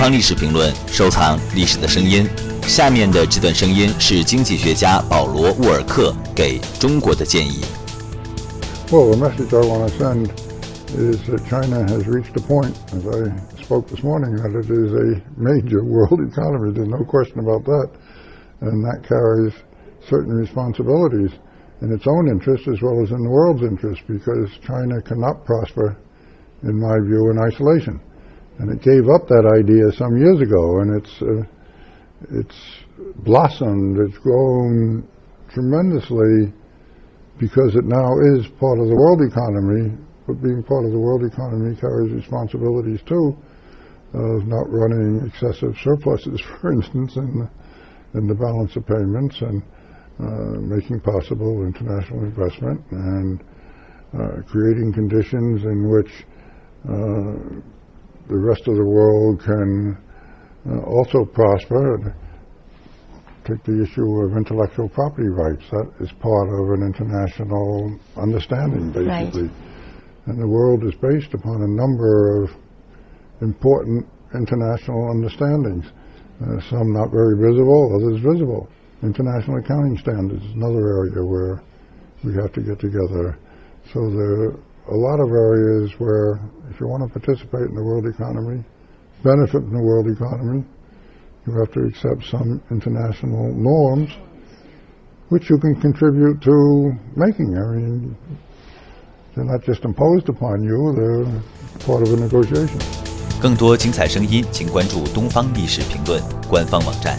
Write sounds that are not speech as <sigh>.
方历史评论，收藏历史的声音。下面的这段声音是经济学家保罗·沃尔克给中国的建议。Well, the message I want to send is that China has reached a point, as I spoke this morning, that it is a major <laughs> world economy. There's no question about that. And that carries certain responsibilities in its own interest as well as in the world's interest because China cannot prosper, in my view, in isolation. And it gave up that idea some years ago, and it's, uh, it's blossomed, it's grown tremendously because it now is part of the world economy, but being part of the world economy carries responsibilities too of not running excessive surpluses, <laughs> for instance, in the, in the balance of payments and uh, making possible international investment and uh, creating conditions in which uh, the rest of the world can uh, also prosper. Take the issue of intellectual property rights. That is part of an international understanding, basically. Right. And the world is based upon a number of important international understandings. Uh, some not very visible, others visible. International accounting standards is another area where we have to get together. So there are a lot of areas where if you want to participate in the world economy, benefit from the world economy, you have to accept some international norms which you can contribute to making. I mean, they're not just imposed upon you, they're part of a negotiation. 更多精彩声音，请关注东方历史评论官方网站。